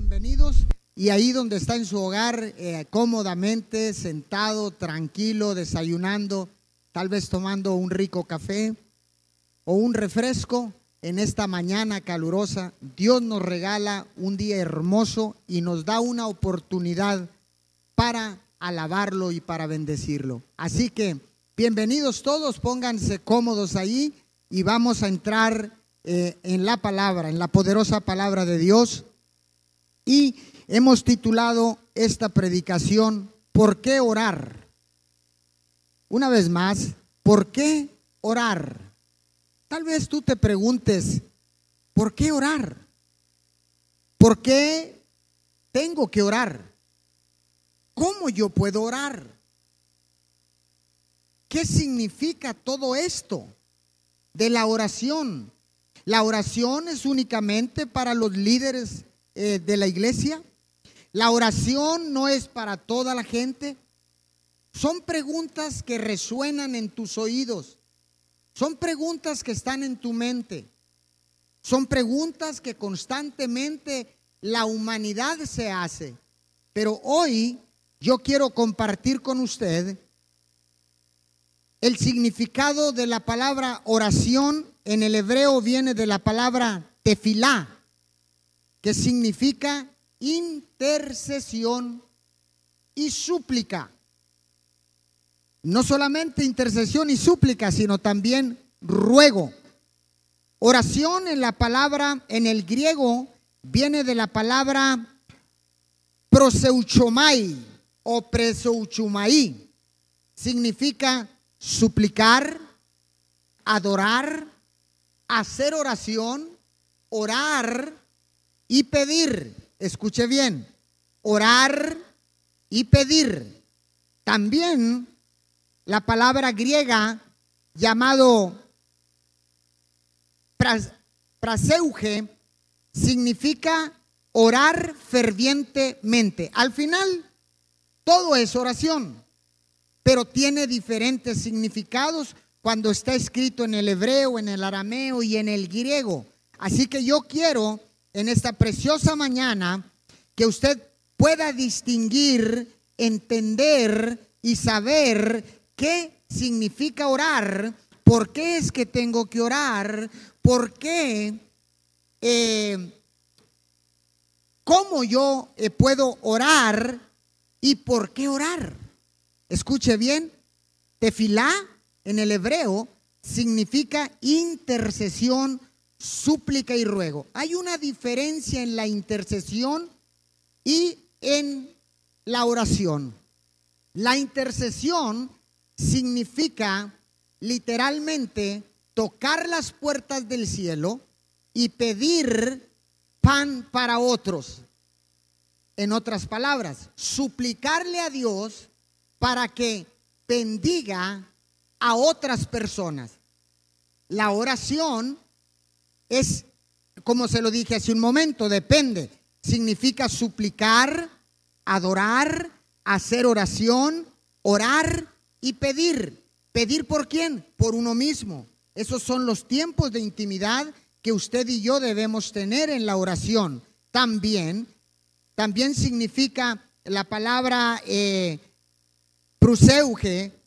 bienvenidos. Y ahí donde está en su hogar, eh, cómodamente, sentado, tranquilo, desayunando, tal vez tomando un rico café o un refresco en esta mañana calurosa, Dios nos regala un día hermoso y nos da una oportunidad para alabarlo y para bendecirlo. Así que bienvenidos todos, pónganse cómodos ahí y vamos a entrar eh, en la palabra, en la poderosa palabra de Dios. Y hemos titulado esta predicación, ¿por qué orar? Una vez más, ¿por qué orar? Tal vez tú te preguntes, ¿por qué orar? ¿Por qué tengo que orar? ¿Cómo yo puedo orar? ¿Qué significa todo esto de la oración? ¿La oración es únicamente para los líderes eh, de la iglesia? ¿La oración no es para toda la gente? Son preguntas que resuenan en tus oídos. Son preguntas que están en tu mente. Son preguntas que constantemente la humanidad se hace. Pero hoy yo quiero compartir con usted el significado de la palabra oración. En el hebreo viene de la palabra tefilá, que significa intercesión y súplica. No solamente intercesión y súplica, sino también ruego. Oración en la palabra, en el griego, viene de la palabra proseuchomai o preseuchumai. Significa suplicar, adorar, hacer oración, orar y pedir. Escuche bien, orar y pedir. También la palabra griega llamado praseuge significa orar fervientemente. Al final, todo es oración, pero tiene diferentes significados cuando está escrito en el hebreo, en el arameo y en el griego. Así que yo quiero en esta preciosa mañana que usted pueda distinguir, entender y saber qué significa orar, por qué es que tengo que orar, por qué, eh, cómo yo eh, puedo orar y por qué orar. Escuche bien, tefilá en el hebreo significa intercesión, súplica y ruego. Hay una diferencia en la intercesión y en la oración. La intercesión significa literalmente tocar las puertas del cielo y pedir pan para otros. En otras palabras, suplicarle a Dios para que bendiga a otras personas. La oración es, como se lo dije hace un momento, depende. Significa suplicar, adorar, hacer oración, orar y pedir. ¿Pedir por quién? Por uno mismo. Esos son los tiempos de intimidad que usted y yo debemos tener en la oración. También, también significa la palabra eh,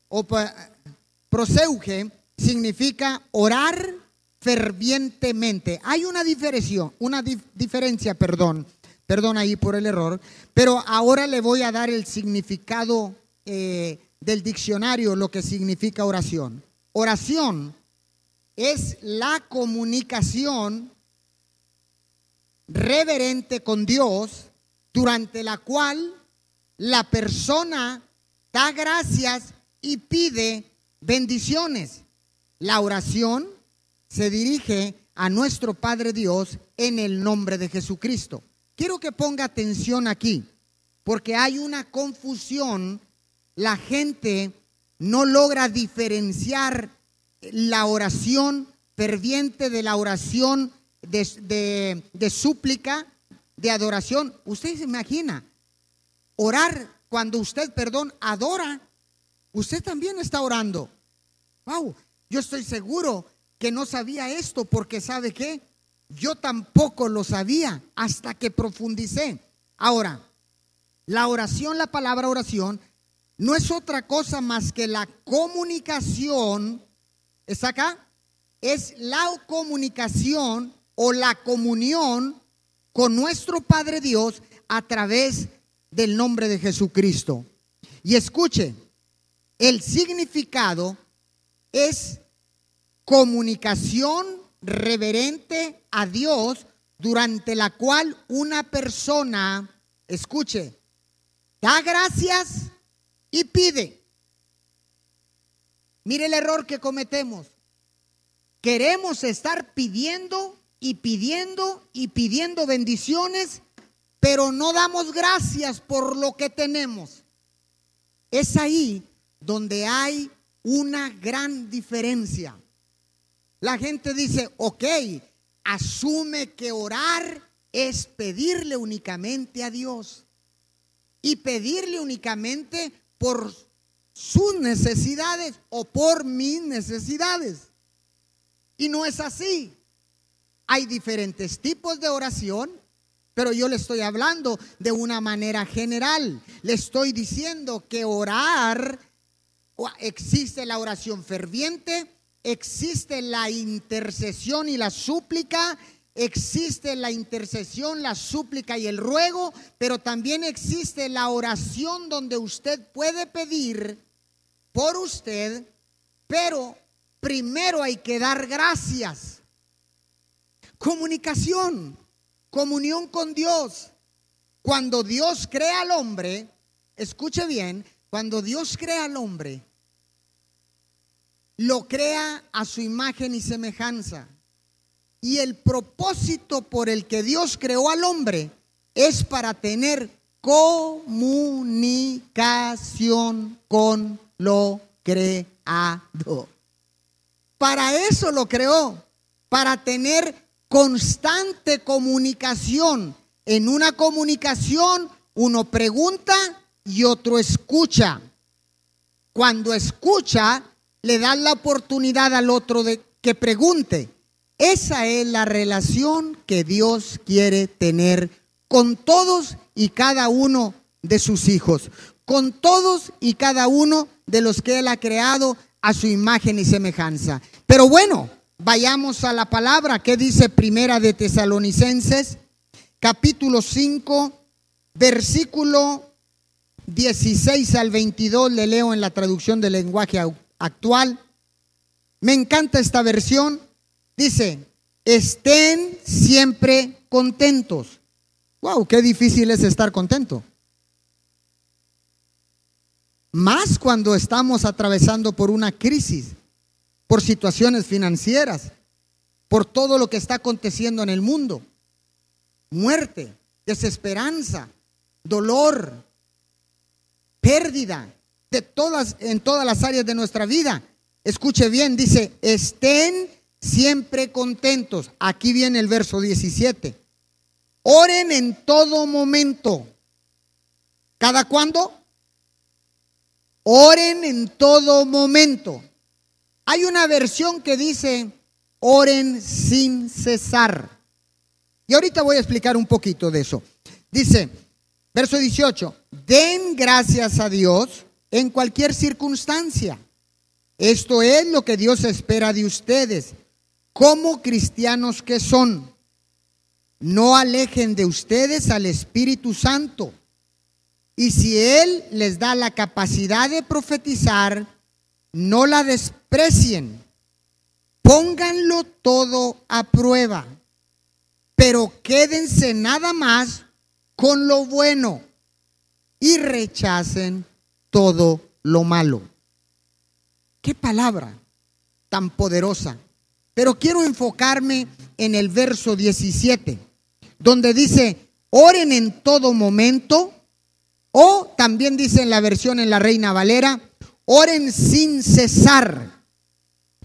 o proseuge significa orar fervientemente. Hay una diferencia, una diferencia, perdón, perdón ahí por el error, pero ahora le voy a dar el significado eh, del diccionario lo que significa oración. Oración es la comunicación reverente con Dios durante la cual la persona da gracias y pide bendiciones. La oración se dirige a nuestro Padre Dios en el nombre de Jesucristo. Quiero que ponga atención aquí, porque hay una confusión la gente no logra diferenciar la oración ferviente de la oración de, súplica, de adoración. Usted se imagina, orar cuando usted, perdón, adora, usted también está orando. Wow, yo estoy seguro que no sabía esto porque sabe qué, Yo tampoco lo sabía hasta que profundicé. Ahora, la oración, la palabra oración, no es otra cosa más que la comunicación, ¿está acá? Es la comunicación o la comunión con nuestro Padre Dios a través del nombre de Jesucristo. Y escuche, el significado es comunicación reverente a Dios durante la cual una persona, escuche, da gracias y pide. Mire el error que cometemos. Queremos estar pidiendo y pidiendo y pidiendo bendiciones, pero no damos gracias por lo que tenemos. Es ahí donde hay una gran diferencia. La gente dice, ok, asume que orar es pedirle únicamente a Dios y pedirle únicamente por sus necesidades o por mis necesidades. Y no es así. Hay diferentes tipos de oración, pero yo le estoy hablando de una manera general. Le estoy diciendo que orar, existe la oración ferviente, existe la intercesión y la súplica, existe la intercesión, la súplica y el ruego, pero también existe la oración donde usted puede pedir por usted, pero primero hay que dar gracias. Comunicación, comunión con Dios. Cuando Dios crea al hombre, escuche bien, cuando Dios crea al hombre, lo crea a su imagen y semejanza. Y el propósito por el que Dios creó al hombre es para tener comunicación con lo creado. Para eso lo creó, para tener constante comunicación. En una comunicación uno pregunta y otro escucha. Cuando escucha, le dan la oportunidad al otro de que pregunte. Esa es la relación que Dios quiere tener con todos y cada uno de sus hijos, con todos y cada uno de los que Él ha creado a su imagen y semejanza. Pero bueno, vayamos a la palabra que dice Primera de Tesalonicenses, capítulo 5, versículo 16 al 22, le leo en la traducción del lenguaje actual. Me encanta esta versión. Dice, estén siempre contentos. Wow, qué difícil es estar contento. Más cuando estamos atravesando por una crisis, por situaciones financieras, por todo lo que está aconteciendo en el mundo. Muerte, desesperanza, dolor, pérdida, en todas las áreas de nuestra vida. Escuche bien, dice, estén siempre contentos. Aquí viene el verso 17. Oren en todo momento. ¿Cada cuándo? Oren en todo momento. Hay una versión que dice, oren sin cesar. Y ahorita voy a explicar un poquito de eso. Dice, verso 18, den gracias a Dios en cualquier circunstancia. Esto es lo que Dios espera de ustedes, como cristianos que son. No alejen de ustedes al Espíritu Santo. Y si Él les da la capacidad de profetizar, no la desprecien. Pónganlo todo a prueba. Pero quédense nada más con lo bueno y rechacen todo lo malo. Qué palabra tan poderosa. Pero quiero enfocarme en el verso 17, donde dice, oren en todo momento, o también dice en la versión en la Reina Valera, oren sin cesar.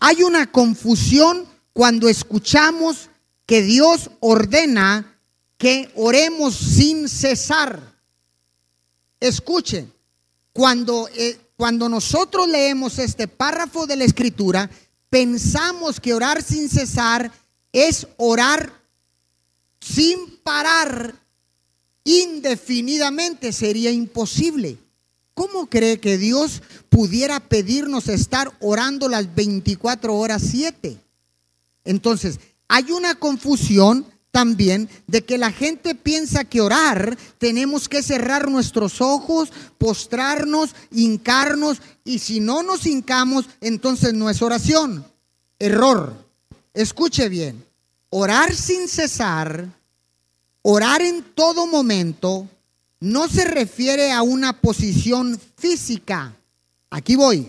Hay una confusión cuando escuchamos que Dios ordena que oremos sin cesar. Escuchen, cuando, eh, cuando nosotros leemos este párrafo de la escritura, pensamos que orar sin cesar es orar sin parar indefinidamente sería imposible. ¿Cómo cree que Dios pudiera pedirnos estar orando las 24 horas 7? Entonces, hay una confusión también de que la gente piensa que orar tenemos que cerrar nuestros ojos, postrarnos, hincarnos y si no nos hincamos, entonces no es oración. Error. Escuche bien. Orar sin cesar, orar en todo momento, no se refiere a una posición física. Aquí voy.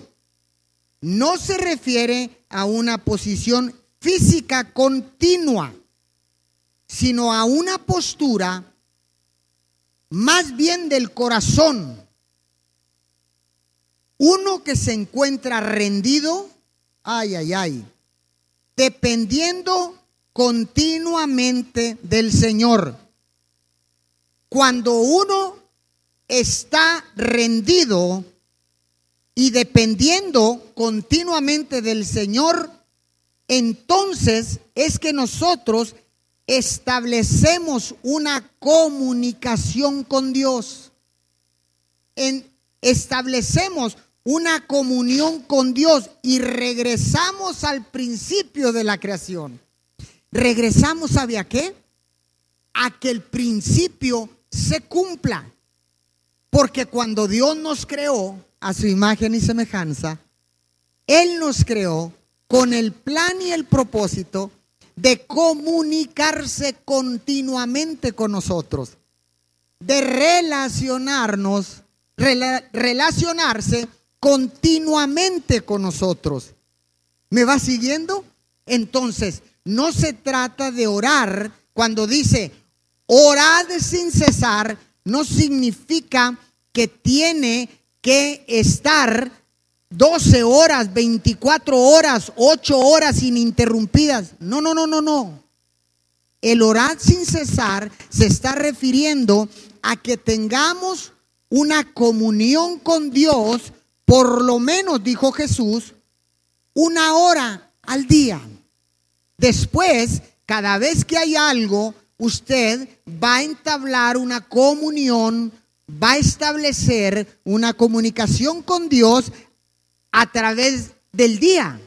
No se refiere a una posición física continua, sino a una postura más bien del corazón. Uno que se encuentra rendido, ay, ay, ay, dependiendo continuamente del Señor. Cuando uno está rendido y dependiendo continuamente del Señor, entonces es que nosotros establecemos una comunicación con Dios. En, establecemos una comunión con Dios y regresamos al principio de la creación. Regresamos, ¿sabe a qué? A que el principio se cumpla. Porque cuando Dios nos creó a su imagen y semejanza, Él nos creó con el plan y el propósito de comunicarse continuamente con nosotros, de relacionarnos, relacionarse continuamente con nosotros. ¿Me va siguiendo? Entonces, no se trata de orar cuando dice orad sin cesar, no significa que tiene que estar 12 horas, 24 horas, 8 horas ininterrumpidas. No, no, no, no, no. El orar sin cesar se está refiriendo a que tengamos una comunión con Dios, por lo menos, dijo Jesús, una hora al día. Después, cada vez que hay algo, usted va a entablar una comunión, va a establecer una comunicación con Dios a través del día,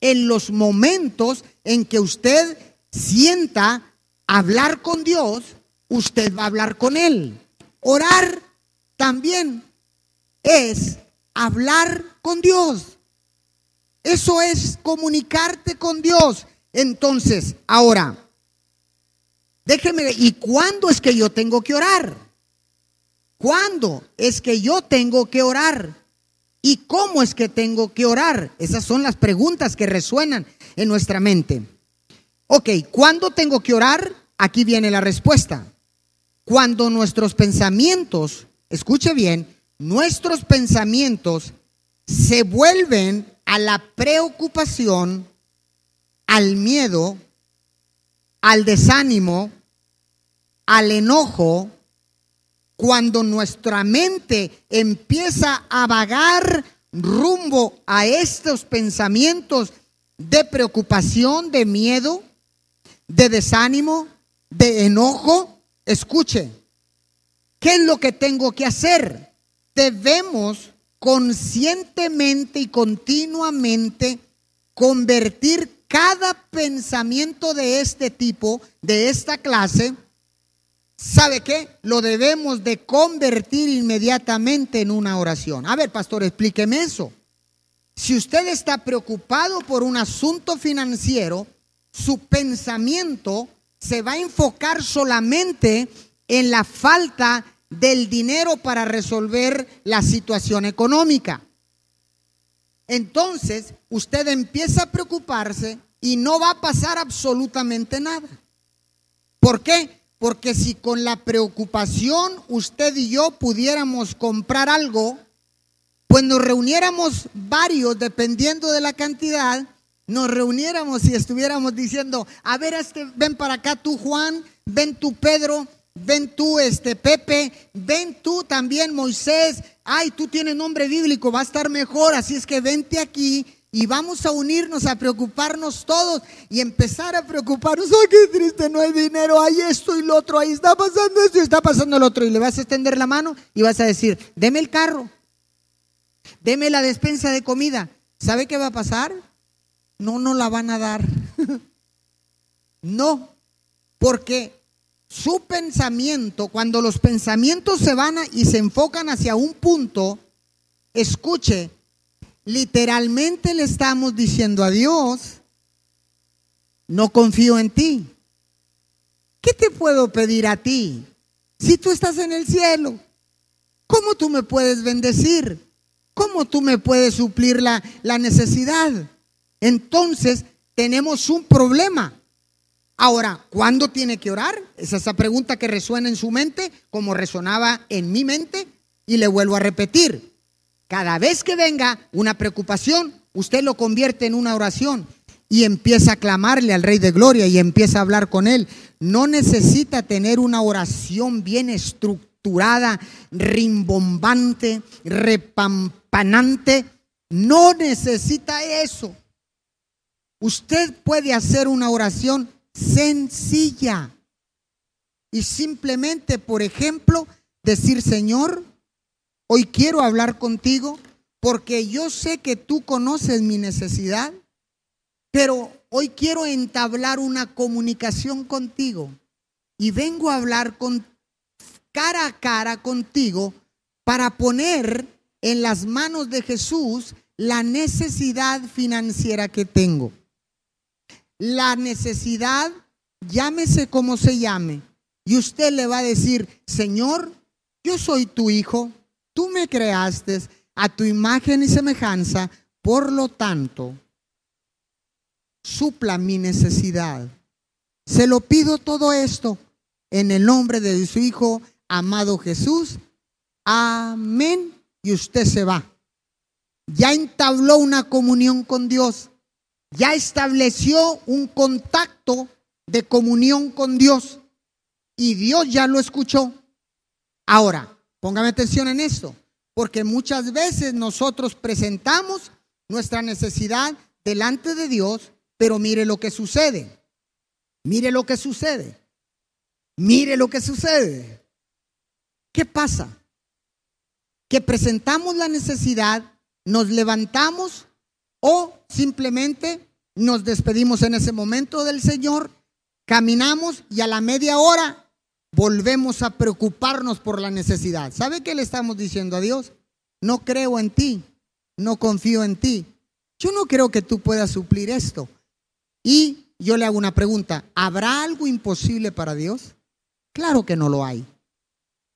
en los momentos en que usted sienta hablar con Dios, usted va a hablar con Él. Orar también es hablar con Dios. Eso es comunicarte con Dios. Entonces, ahora, déjeme, ¿y cuándo es que yo tengo que orar? ¿Cuándo es que yo tengo que orar? ¿Y cómo es que tengo que orar? Esas son las preguntas que resuenan en nuestra mente. Ok, ¿cuándo tengo que orar? Aquí viene la respuesta. Cuando nuestros pensamientos, escuche bien, nuestros pensamientos se vuelven a la preocupación, al miedo, al desánimo, al enojo, cuando nuestra mente empieza a vagar rumbo a estos pensamientos de preocupación, de miedo, de desánimo, de enojo, escuche, ¿qué es lo que tengo que hacer? Debemos conscientemente y continuamente convertir cada pensamiento de este tipo, de esta clase, ¿sabe qué? Lo debemos de convertir inmediatamente en una oración. A ver, pastor, explíqueme eso. Si usted está preocupado por un asunto financiero, su pensamiento se va a enfocar solamente en la falta del dinero para resolver la situación económica. Entonces, usted empieza a preocuparse y no va a pasar absolutamente nada. ¿Por qué? Porque si con la preocupación usted y yo pudiéramos comprar algo, pues nos reuniéramos varios, dependiendo de la cantidad, nos reuniéramos y estuviéramos diciendo, a ver, este, ven para acá tú Juan, ven tú Pedro, ven tú este Pepe, ven tú también Moisés, ay, tú tienes nombre bíblico, va a estar mejor, así es que vente aquí y vamos a unirnos, a preocuparnos todos y empezar a preocuparnos. ¡Ay, qué triste! No hay dinero, hay esto y lo otro, ahí está pasando esto y está pasando lo otro. Y le vas a extender la mano y vas a decir, deme el carro, deme la despensa de comida. ¿Sabe qué va a pasar? No nos la van a dar. no, porque su pensamiento, cuando los pensamientos se van y se enfocan hacia un punto, escuche, literalmente le estamos diciendo a Dios, no confío en ti. ¿Qué te puedo pedir a ti? Si tú estás en el cielo, ¿cómo tú me puedes bendecir? ¿Cómo tú me puedes suplir la, la necesidad? Entonces tenemos un problema. Ahora, ¿cuándo tiene que orar? Es esa pregunta que resuena en su mente, como resonaba en mi mente, y le vuelvo a repetir. Cada vez que venga una preocupación, usted lo convierte en una oración y empieza a clamarle al Rey de Gloria y empieza a hablar con él. No necesita tener una oración bien estructurada, rimbombante, repampanante. No necesita eso. Usted puede hacer una oración sencilla. Y simplemente, por ejemplo, decir, Señor, hoy quiero hablar contigo porque yo sé que tú conoces mi necesidad, pero hoy quiero entablar una comunicación contigo y vengo a hablar con cara a cara contigo para poner en las manos de Jesús la necesidad financiera que tengo. La necesidad, llámese como se llame, y usted le va a decir, Señor, yo soy tu hijo, tú me creaste a tu imagen y semejanza, por lo tanto, supla mi necesidad. Se lo pido todo esto en el nombre de su Hijo, amado Jesús. Amén. Y usted se va. Ya entabló una comunión con Dios ya estableció un contacto de comunión con Dios y Dios ya lo escuchó. Ahora, póngame atención en esto, porque muchas veces nosotros presentamos nuestra necesidad delante de Dios, pero mire lo que sucede. Mire lo que sucede. Mire lo que sucede. ¿Qué pasa? Que presentamos la necesidad, nos levantamos o simplemente nos despedimos en ese momento del Señor, caminamos y a la media hora volvemos a preocuparnos por la necesidad. ¿Sabe qué le estamos diciendo a Dios? No creo en ti, no confío en ti. Yo no creo que tú puedas suplir esto. Y yo le hago una pregunta, ¿habrá algo imposible para Dios? Claro que no lo hay.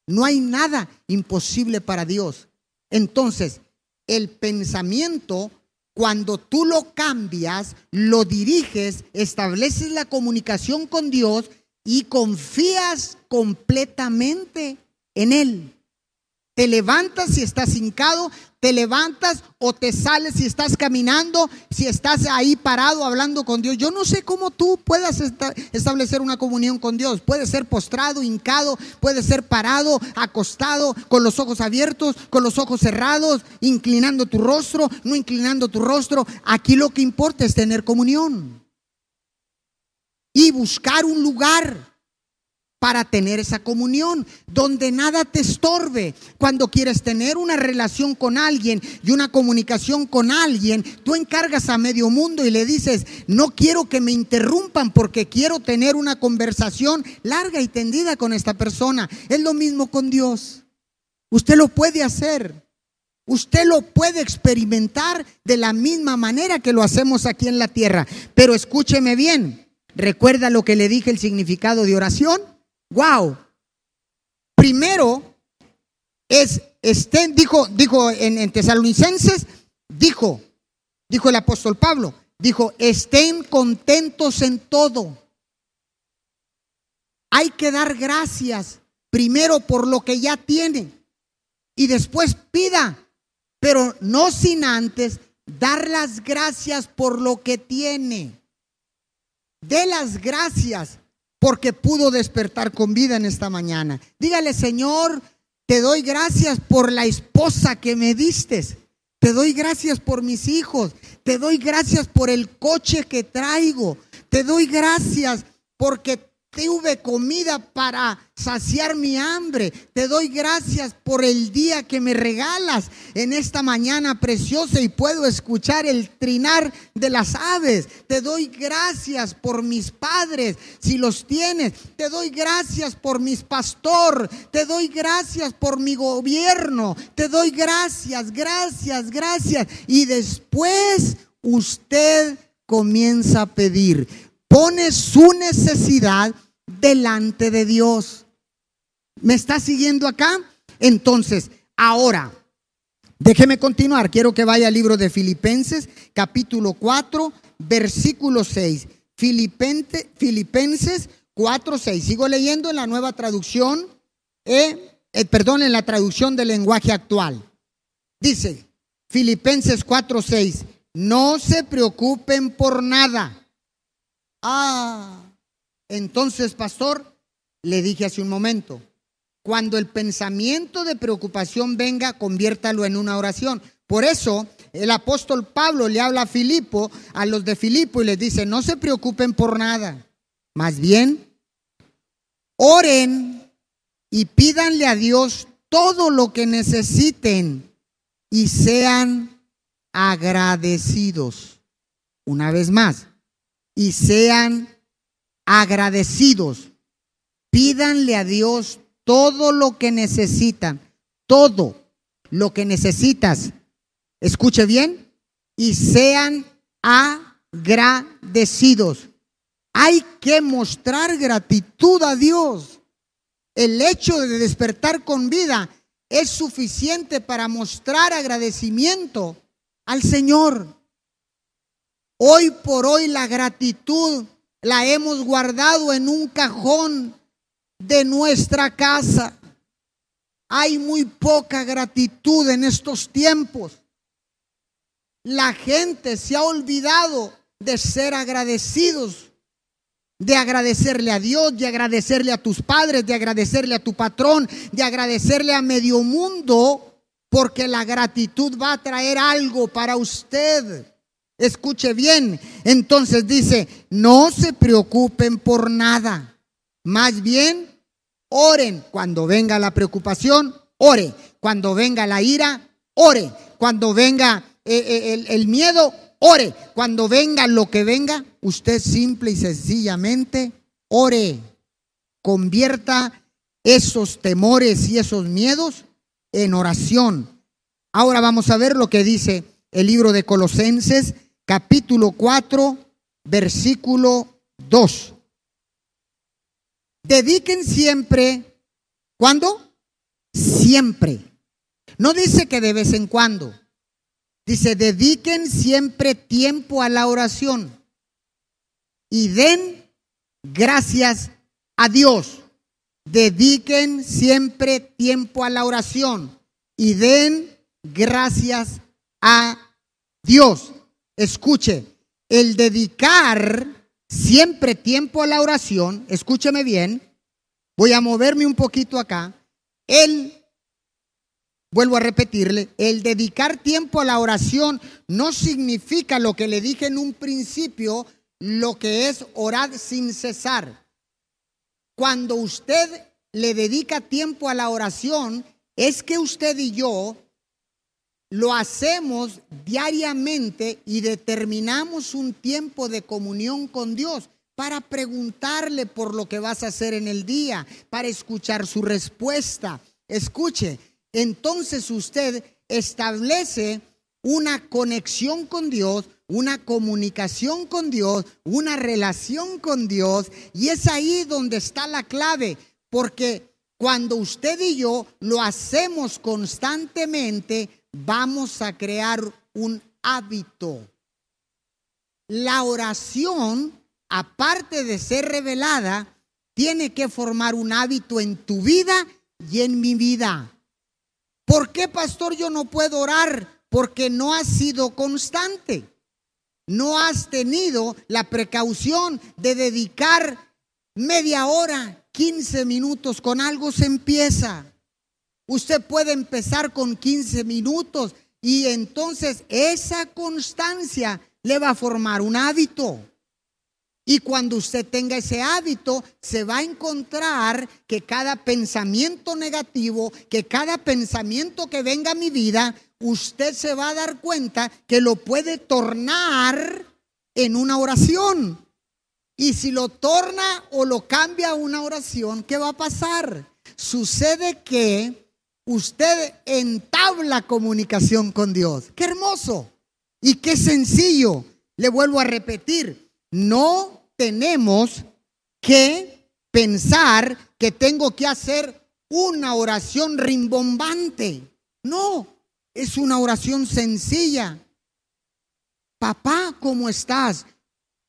No hay nada imposible para Dios. Entonces, el pensamiento cuando tú lo cambias, lo diriges, estableces la comunicación con Dios y confías completamente en Él. Te levantas si estás hincado, te levantas o te sales si estás caminando, si estás ahí parado hablando con Dios. Yo no sé cómo tú puedas establecer una comunión con Dios. Puede ser postrado, hincado, puede ser parado, acostado, con los ojos abiertos, con los ojos cerrados, inclinando tu rostro, no inclinando tu rostro. Aquí lo que importa es tener comunión y buscar un lugar para tener esa comunión, donde nada te estorbe. Cuando quieres tener una relación con alguien y una comunicación con alguien, tú encargas a medio mundo y le dices, no quiero que me interrumpan porque quiero tener una conversación larga y tendida con esta persona. Es lo mismo con Dios. Usted lo puede hacer. Usted lo puede experimentar de la misma manera que lo hacemos aquí en la tierra. Pero escúcheme bien. ¿Recuerda lo que le dije el significado de oración? Wow. Primero es, estén, dijo, dijo en, en Tesalonicenses, dijo, dijo el apóstol Pablo, dijo, estén contentos en todo. Hay que dar gracias primero por lo que ya tiene y después pida, pero no sin antes dar las gracias por lo que tiene. De las gracias porque pudo despertar con vida en esta mañana. Dígale, Señor, te doy gracias por la esposa que me diste. Te doy gracias por mis hijos. Te doy gracias por el coche que traigo. Te doy gracias porque tuve comida para saciar mi hambre. Te doy gracias por el día que me regalas en esta mañana preciosa y puedo escuchar el trinar de las aves. Te doy gracias por mis padres, si los tienes. Te doy gracias por mis pastor. Te doy gracias por mi gobierno. Te doy gracias, gracias, gracias. Y después usted comienza a pedir. Pone su necesidad delante de Dios. ¿Me está siguiendo acá? Entonces, ahora, déjeme continuar. Quiero que vaya al libro de Filipenses, capítulo 4, versículo 6. Filipenses, Filipenses 4, 6. Sigo leyendo en la nueva traducción, eh, eh, perdón, en la traducción del lenguaje actual. Dice, Filipenses 4, 6. No se preocupen por nada. Ah, entonces, pastor, le dije hace un momento, cuando el pensamiento de preocupación venga, conviértalo en una oración. Por eso el apóstol Pablo le habla a Filipo, a los de Filipo, y les dice, no se preocupen por nada. Más bien, oren y pídanle a Dios todo lo que necesiten y sean agradecidos. Una vez más, y sean agradecidos. Pídanle a Dios todo lo que necesitan, todo lo que necesitas. Escuche bien, y sean agradecidos. Hay que mostrar gratitud a Dios. El hecho de despertar con vida es suficiente para mostrar agradecimiento al Señor. Hoy por hoy la gratitud la hemos guardado en un cajón de nuestra casa. Hay muy poca gratitud en estos tiempos. La gente se ha olvidado de ser agradecidos, de agradecerle a Dios, de agradecerle a tus padres, de agradecerle a tu patrón, de agradecerle a medio mundo, porque la gratitud va a traer algo para usted. Escuche bien. Entonces dice, no se preocupen por nada. Más bien, oren. Cuando venga la preocupación, ore. Cuando venga la ira, ore. Cuando venga eh, eh, el, el miedo, ore. Cuando venga lo que venga, usted simple y sencillamente ore. Convierta esos temores y esos miedos en oración. Ahora vamos a ver lo que dice el libro de Colosenses capítulo 4, versículo 2. Dediquen siempre, ¿cuándo? Siempre. No dice que de vez en cuando. Dice, dediquen siempre tiempo a la oración y den gracias a Dios. Dediquen siempre tiempo a la oración y den gracias a Dios. Escuche, el dedicar siempre tiempo a la oración, escúcheme bien, voy a moverme un poquito acá, el, vuelvo a repetirle, el dedicar tiempo a la oración no significa lo que le dije en un principio, lo que es orar sin cesar. Cuando usted le dedica tiempo a la oración, es que usted y yo lo hacemos diariamente y determinamos un tiempo de comunión con Dios para preguntarle por lo que vas a hacer en el día, para escuchar su respuesta. Escuche, entonces usted establece una conexión con Dios, una comunicación con Dios, una relación con Dios, y es ahí donde está la clave, porque cuando usted y yo lo hacemos constantemente, vamos a crear un hábito. La oración, aparte de ser revelada, tiene que formar un hábito en tu vida y en mi vida. ¿Por qué, pastor, yo no puedo orar? Porque no has sido constante. No has tenido la precaución de dedicar media hora, 15 minutos con algo se empieza. Usted puede empezar con 15 minutos Y entonces esa constancia le va a formar un hábito. Y cuando usted tenga ese hábito, se va a encontrar que cada pensamiento negativo, que cada pensamiento que venga a mi vida, usted se va a dar cuenta que lo puede tornar en una oración. Y si lo torna o lo cambia a una oración, ¿qué va a pasar? Sucede que usted entabla comunicación con Dios. Qué hermoso y qué sencillo. Le vuelvo a repetir, no tenemos que pensar que tengo que hacer una oración rimbombante. No, es una oración sencilla. Papá, ¿cómo estás?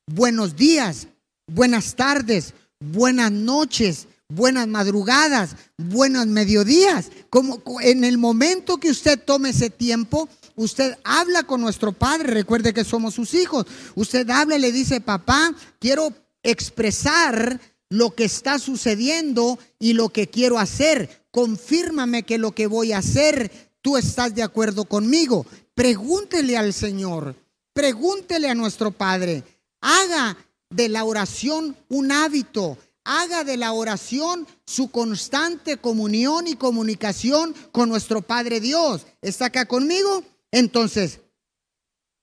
Buenos días, buenas tardes, buenas noches, buenas madrugadas, buenos mediodías. Como en el momento que usted tome ese tiempo, Usted habla con nuestro Padre, recuerde que somos sus hijos. Usted habla y le dice, papá, quiero expresar lo que está sucediendo y lo que quiero hacer. Confírmame que lo que voy a hacer, tú estás de acuerdo conmigo. Pregúntele al Señor, pregúntele a nuestro Padre. Haga de la oración un hábito. Haga de la oración su constante comunión y comunicación con nuestro Padre Dios. ¿Está acá conmigo? Entonces,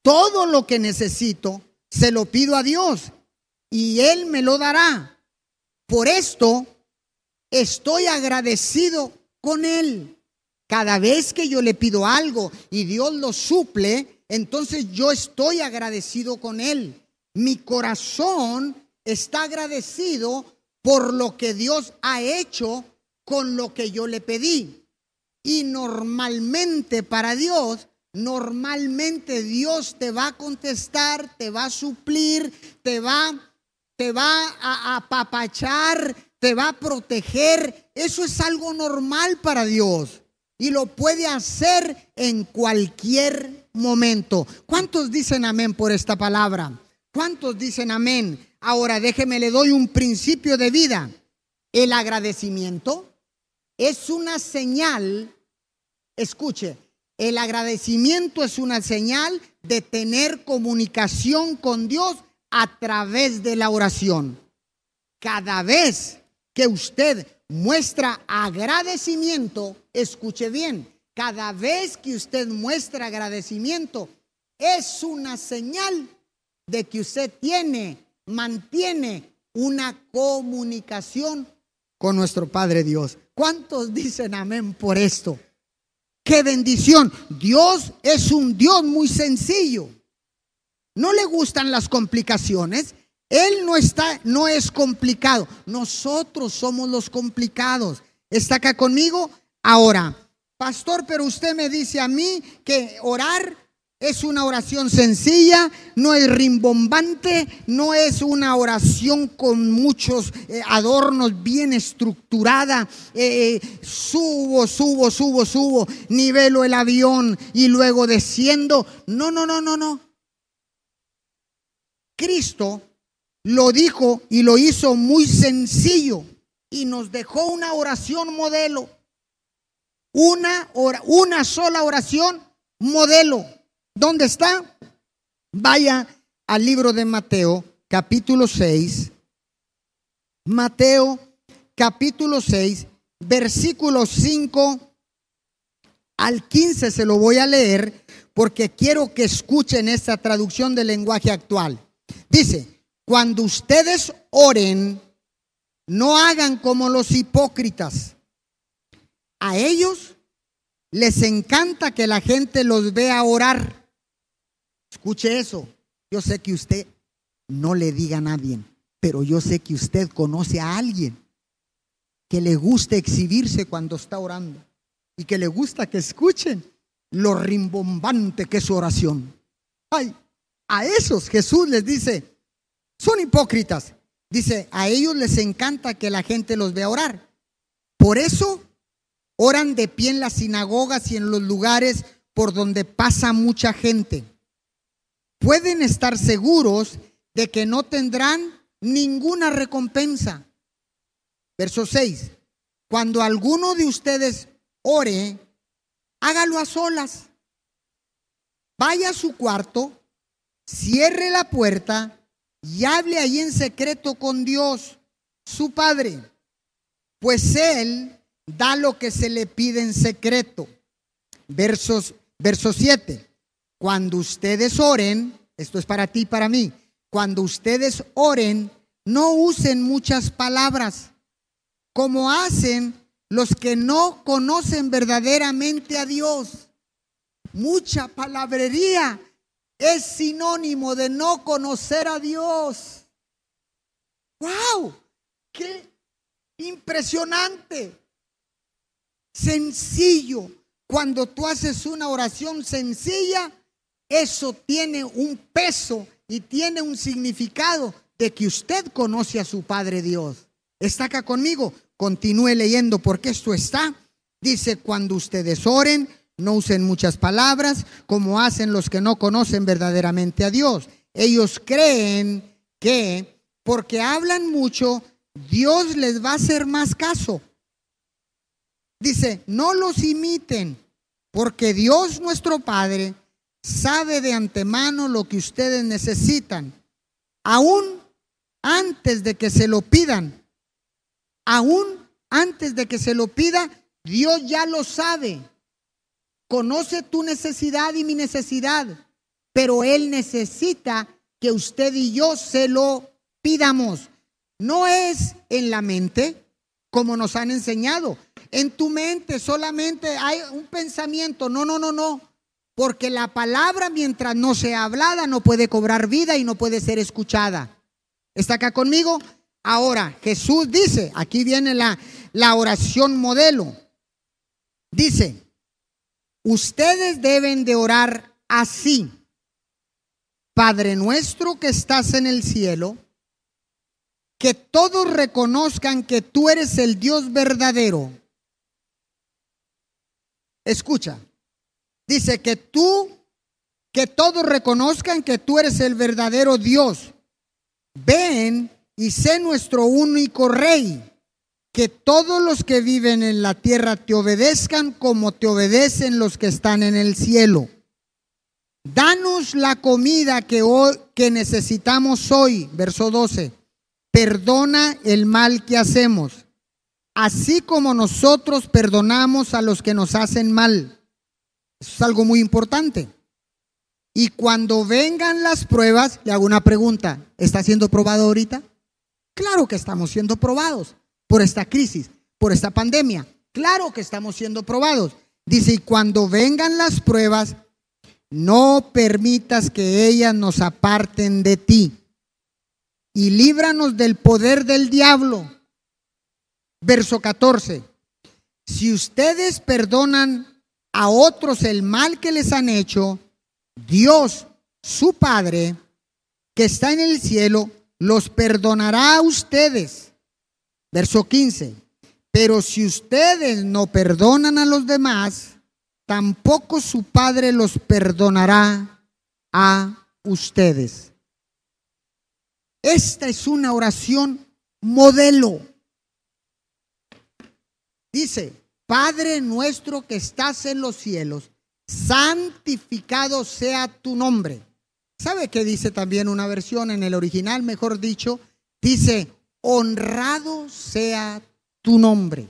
todo lo que necesito se lo pido a Dios y Él me lo dará. Por esto estoy agradecido con Él. Cada vez que yo le pido algo y Dios lo suple, entonces yo estoy agradecido con Él. Mi corazón está agradecido por lo que Dios ha hecho con lo que yo le pedí. Y normalmente para Dios normalmente Dios te va a contestar, te va a suplir, te va, te va a apapachar, te va a proteger. Eso es algo normal para Dios y lo puede hacer en cualquier momento. ¿Cuántos dicen amén por esta palabra? ¿Cuántos dicen amén? Ahora déjeme, le doy un principio de vida. El agradecimiento es una señal, escuche, el agradecimiento es una señal de tener comunicación con Dios a través de la oración. Cada vez que usted muestra agradecimiento, escuche bien, cada vez que usted muestra agradecimiento, es una señal de que usted tiene, mantiene una comunicación con nuestro Padre Dios. ¿Cuántos dicen amén por esto? Qué bendición. Dios es un Dios muy sencillo. No le gustan las complicaciones. Él no está, no es complicado. Nosotros somos los complicados. ¿Está acá conmigo? Ahora, pastor, pero usted me dice a mí que orar es una oración sencilla, no es rimbombante, no es una oración con muchos eh, adornos, bien estructurada. Eh, eh, subo, subo, subo, subo, nivelo el avión y luego desciendo. No, no, no, no, no. Cristo lo dijo y lo hizo muy sencillo y nos dejó una oración modelo. Una, una sola oración modelo. ¿Dónde está? Vaya al libro de Mateo, capítulo 6. Mateo, capítulo 6, versículo 5 al 15 se lo voy a leer porque quiero que escuchen esta traducción del lenguaje actual. Dice, cuando ustedes oren, no hagan como los hipócritas. A ellos les encanta que la gente los vea orar. Escuche eso. Yo sé que usted no le diga a nadie, pero yo sé que usted conoce a alguien que le gusta exhibirse cuando está orando y que le gusta que escuchen lo rimbombante que es su oración. Ay, a esos Jesús les dice, son hipócritas. Dice, a ellos les encanta que la gente los vea orar. Por eso oran de pie en las sinagogas y en los lugares por donde pasa mucha gente pueden estar seguros de que no tendrán ninguna recompensa. Verso 6. Cuando alguno de ustedes ore, hágalo a solas vaya a su cuarto, cierre la puerta y hable ahí en secreto con Dios, su Padre, pues Él da lo que se le pide en secreto. Versos, verso 7. Cuando ustedes oren, esto es para ti y para mí, cuando ustedes oren, no usen muchas palabras, como hacen los que no conocen verdaderamente a Dios. Mucha palabrería es sinónimo de no conocer a Dios. ¡Wow! ¡Qué impresionante! Sencillo. Cuando tú haces una oración sencilla, eso tiene un peso y tiene un significado de que usted conoce a su Padre Dios. ¿Está acá conmigo? Continúe leyendo porque esto está. Dice, cuando ustedes oren, no usen muchas palabras como hacen los que no conocen verdaderamente a Dios. Ellos creen que porque hablan mucho, Dios les va a hacer más caso. Dice, no los imiten, porque Dios nuestro Padre sabe de antemano lo que ustedes necesitan, aún antes de que se lo pidan. Aún antes de que se lo pida, Dios ya lo sabe. Conoce tu necesidad y mi necesidad, pero Él necesita que usted y yo se lo pidamos. No es en la mente, como nos han enseñado. En tu mente solamente hay un pensamiento. No, no, no, no. Porque la palabra, mientras no sea hablada, no puede cobrar vida y no puede ser escuchada. ¿Está acá conmigo? Ahora, Jesús dice, aquí viene la, oración modelo. Dice, ustedes deben de orar así. Padre nuestro que estás en el cielo, que todos reconozcan que tú eres el Dios verdadero. Escucha, Dice que tú, que todos reconozcan que tú eres el verdadero Dios. Ven y sé nuestro único rey. Que todos los que viven en la tierra te obedezcan como te obedecen los que están en el cielo. Danos la comida que, hoy, que necesitamos hoy, verso 12. Perdona el mal que hacemos, así como nosotros perdonamos a los que nos hacen mal eso es algo muy importante. Y cuando vengan las pruebas, le hago una pregunta. ¿Está siendo probado ahorita? Claro que estamos siendo probados por esta crisis, por esta pandemia. Claro que estamos siendo probados. Dice, y cuando vengan las pruebas, no permitas que ellas nos aparten de ti. Y líbranos del poder del diablo. Verso 14. Si ustedes perdonan a otros el mal que les han hecho, Dios, su Padre, que está en el cielo, los perdonará a ustedes. Verso 15. Pero si ustedes no perdonan a los demás, tampoco su Padre los perdonará a ustedes. Esta es una oración modelo. Dice, Padre nuestro que estás en los cielos, santificado sea tu nombre. ¿Sabe qué dice también una versión en el original, mejor dicho? Dice, honrado sea tu nombre.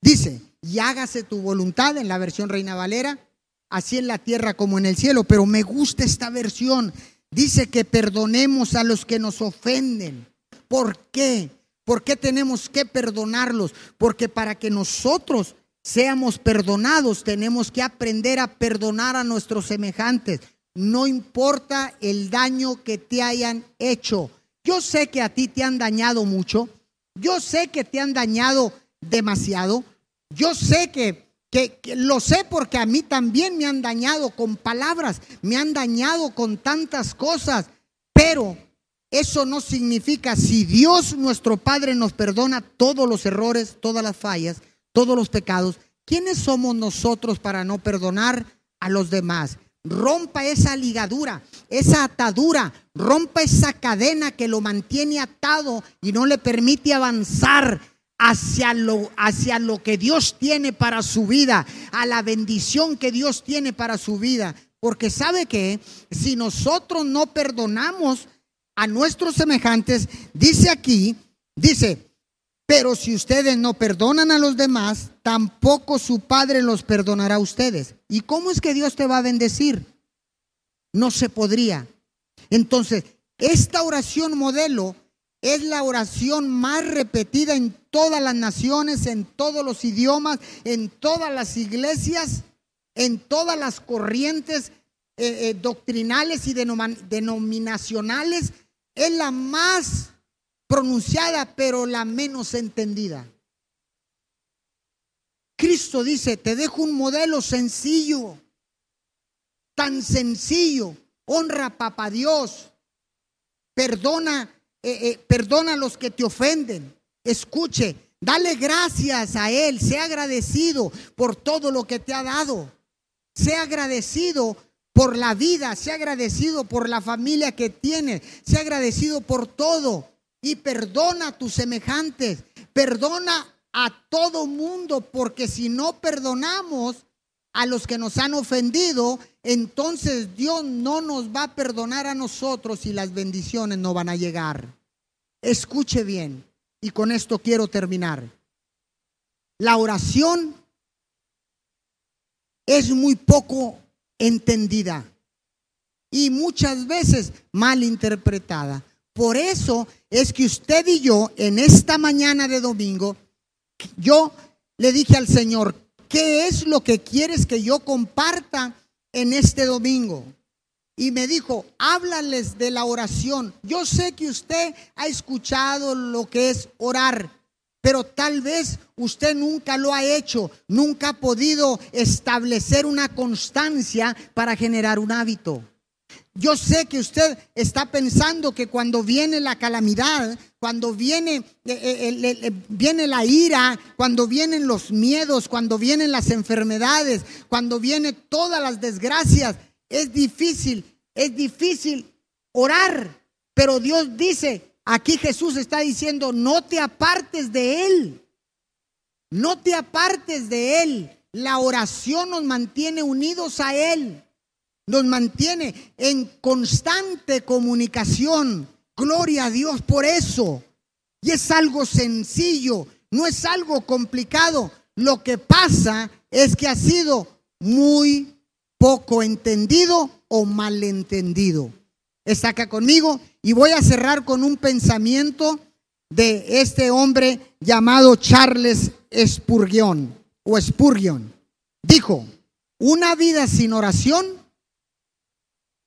Dice, y hágase tu voluntad en la versión Reina Valera, así en la tierra como en el cielo. Pero me gusta esta versión. Dice que perdonemos a los que nos ofenden. ¿Por qué? ¿Por qué tenemos que perdonarlos? Porque para que nosotros seamos perdonados, tenemos que aprender a perdonar a nuestros semejantes. No importa el daño que te hayan hecho. Yo sé que a ti te han dañado mucho. Yo sé que te han dañado demasiado. Yo sé que, que, lo sé porque a mí también me han dañado con palabras, me han dañado con tantas cosas. Pero eso no significa, si Dios nuestro Padre nos perdona todos los errores, todas las fallas, todos los pecados, ¿quiénes somos nosotros para no perdonar a los demás? Rompa esa ligadura, esa atadura, rompa esa cadena que lo mantiene atado y no le permite avanzar hacia lo, hacia lo que Dios tiene para su vida, a la bendición que Dios tiene para su vida. Porque sabe que si nosotros no perdonamos a nuestros semejantes, dice aquí, dice, pero si ustedes no perdonan a los demás, tampoco su Padre los perdonará a ustedes. ¿Y cómo es que Dios te va a bendecir? No se podría. Entonces, esta oración modelo es la oración más repetida en todas las naciones, en todos los idiomas, en todas las iglesias, en todas las corrientes eh, eh, doctrinales y denominacionales. Es la más pronunciada, pero la menos entendida. Cristo dice, te dejo un modelo sencillo, tan sencillo. Honra a Papá Dios, perdona eh, eh, perdona a los que te ofenden. Escuche, dale gracias a Él, sea agradecido por todo lo que te ha dado. Sea agradecido por la vida, sea agradecido por la familia que tiene, sea agradecido por todo y perdona a tus semejantes, perdona a todo mundo, porque si no perdonamos a los que nos han ofendido, entonces Dios no nos va a perdonar a nosotros y las bendiciones no van a llegar. Escuche bien, y con esto quiero terminar. La oración es muy poco entendida y muchas veces mal interpretada. Por eso es que usted y yo en esta mañana de domingo, yo le dije al Señor, ¿qué es lo que quieres que yo comparta en este domingo? y me dijo, háblales de la oración. Yo sé que usted ha escuchado lo que es orar, pero tal vez usted nunca lo ha hecho, nunca ha podido establecer una constancia para generar un hábito. Yo sé que usted está pensando que cuando viene la calamidad, cuando viene, eh, eh, eh, viene la ira, cuando vienen los miedos, cuando vienen las enfermedades, cuando vienen todas las desgracias, es difícil, es difícil orar, pero Dios dice, aquí Jesús está diciendo, no te apartes de Él, no te apartes de Él. La oración nos mantiene unidos a Él, nos mantiene en constante comunicación. Gloria a Dios por eso. Y es algo sencillo, no es algo complicado. Lo que pasa es que ha sido muy poco entendido o malentendido. Está acá conmigo y voy a cerrar con un pensamiento de este hombre llamado Charles Spurgeon o Spurgeon. Dijo, una vida sin oración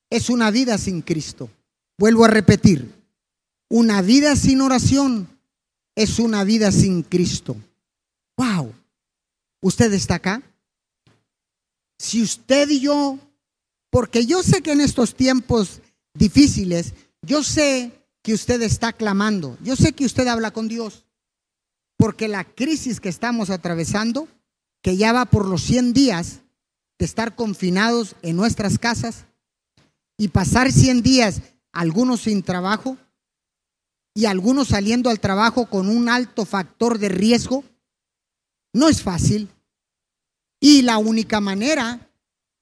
es una vida sin Cristo. Vuelvo a repetir, una vida sin oración es una vida sin Cristo. Wow. ¿Usted está acá? si usted y yo, porque yo sé que en estos tiempos difíciles, yo sé que usted está clamando, yo sé que usted habla con Dios, porque la crisis que estamos atravesando, que ya va por los 100 días de estar confinados en nuestras casas y pasar 100 días, algunos sin trabajo y algunos saliendo al trabajo con un alto factor de riesgo, no es fácil. Y la única manera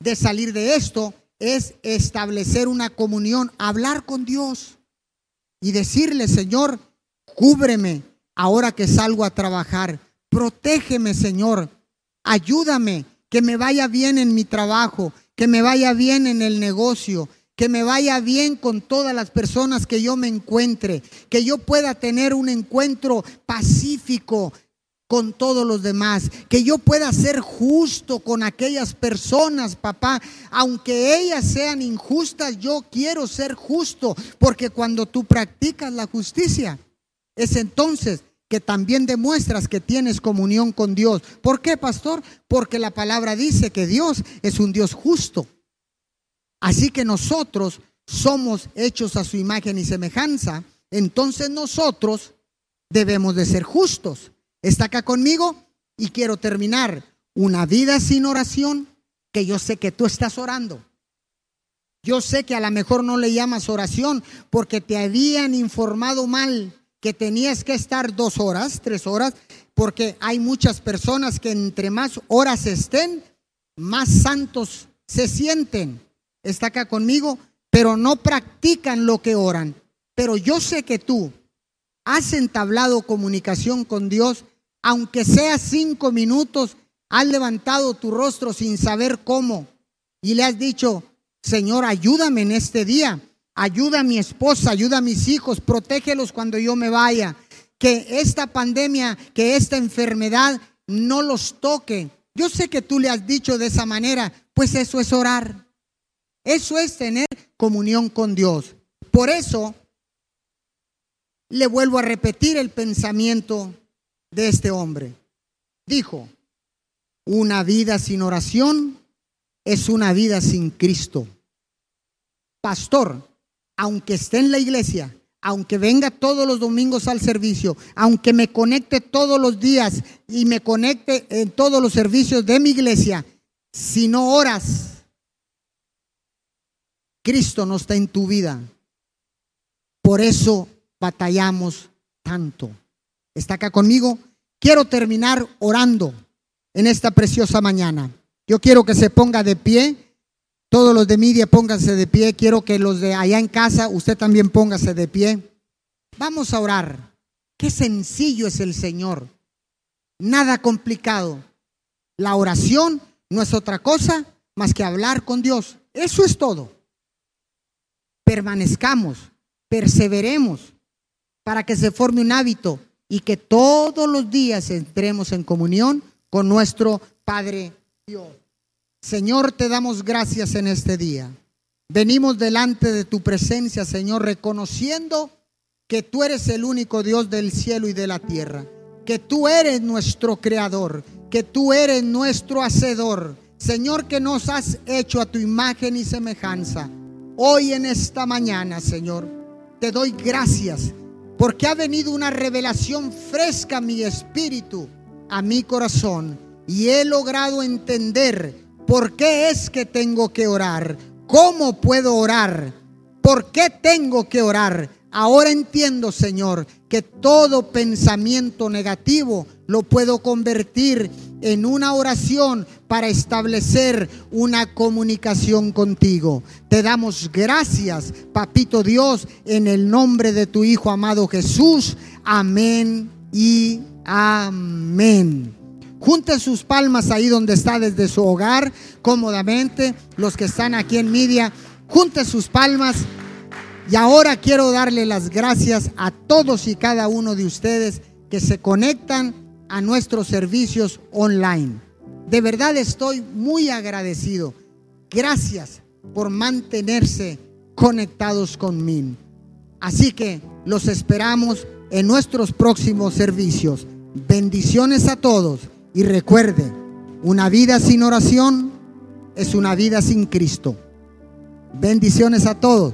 de salir de esto es establecer una comunión, hablar con Dios y decirle, Señor, cúbreme ahora que salgo a trabajar, protégeme, Señor, ayúdame, que me vaya bien en mi trabajo, que me vaya bien en el negocio, que me vaya bien con todas las personas que yo me encuentre, que yo pueda tener un encuentro pacífico, con todos los demás, que yo pueda ser justo con aquellas personas, papá, aunque ellas sean injustas, yo quiero ser justo, porque cuando tú practicas la justicia, es entonces que también demuestras que tienes comunión con Dios. ¿Por qué, pastor? Porque la palabra dice que Dios es un Dios justo. Así que nosotros somos hechos a su imagen y semejanza, entonces nosotros debemos de ser justos está acá conmigo y quiero terminar. Una vida sin oración, que yo sé que tú estás orando. Yo sé que a lo mejor no le llamas oración porque te habían informado mal que tenías que estar dos horas, tres horas, porque hay muchas personas que entre más horas estén, más santos se sienten. está acá conmigo, pero no practican lo que oran. Pero yo sé que tú has entablado comunicación con Dios, aunque sea cinco minutos, has levantado tu rostro sin saber cómo y le has dicho, Señor, ayúdame en este día, ayuda a mi esposa, ayuda a mis hijos, protégelos cuando yo me vaya, que esta pandemia, que esta enfermedad no los toque. Yo sé que tú le has dicho de esa manera, pues eso es orar. Eso es tener comunión con Dios. Por eso le vuelvo a repetir el pensamiento de este hombre. Dijo, una vida sin oración es una vida sin Cristo. Pastor, aunque esté en la iglesia, aunque venga todos los domingos al servicio, aunque me conecte todos los días y me conecte en todos los servicios de mi iglesia, si no oras, Cristo no está en tu vida. Por eso batallamos tanto. ¿Está acá conmigo? Quiero terminar orando en esta preciosa mañana. Yo quiero que se ponga de pie. Todos los de media pónganse de pie. Quiero que los de allá en casa, usted también póngase de pie. Vamos a orar. Qué sencillo es el Señor. Nada complicado. La oración no es otra cosa más que hablar con Dios. Eso es todo. Permanezcamos, perseveremos para que se forme un hábito y que todos los días entremos en comunión con nuestro Padre Dios. Señor, te damos gracias en este día. Venimos delante de tu presencia, Señor, reconociendo que tú eres el único Dios del cielo y de la tierra, que tú eres nuestro creador, que tú eres nuestro hacedor. Señor, que nos has hecho a tu imagen y semejanza. Hoy en esta mañana, Señor, te doy gracias porque ha venido una revelación fresca a mi espíritu, a mi corazón y he logrado entender por qué es que tengo que orar, cómo puedo orar, por qué tengo que orar. Ahora entiendo, Señor, que todo pensamiento negativo lo puedo convertir en una oración para establecer una comunicación contigo. Te damos gracias, Papito Dios, en el nombre de tu Hijo amado Jesús. Amén y amén. Junte sus palmas ahí donde está desde su hogar, cómodamente. Los que están aquí en media, junte sus palmas. Y ahora quiero darle las gracias a todos y cada uno de ustedes que se conectan a nuestros servicios online. De verdad estoy muy agradecido. Gracias por mantenerse conectados conmigo. Así que los esperamos en nuestros próximos servicios. Bendiciones a todos. Y recuerde, una vida sin oración es una vida sin Cristo. Bendiciones a todos.